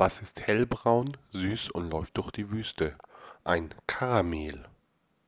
Was ist hellbraun, süß und läuft durch die Wüste? Ein Karamell.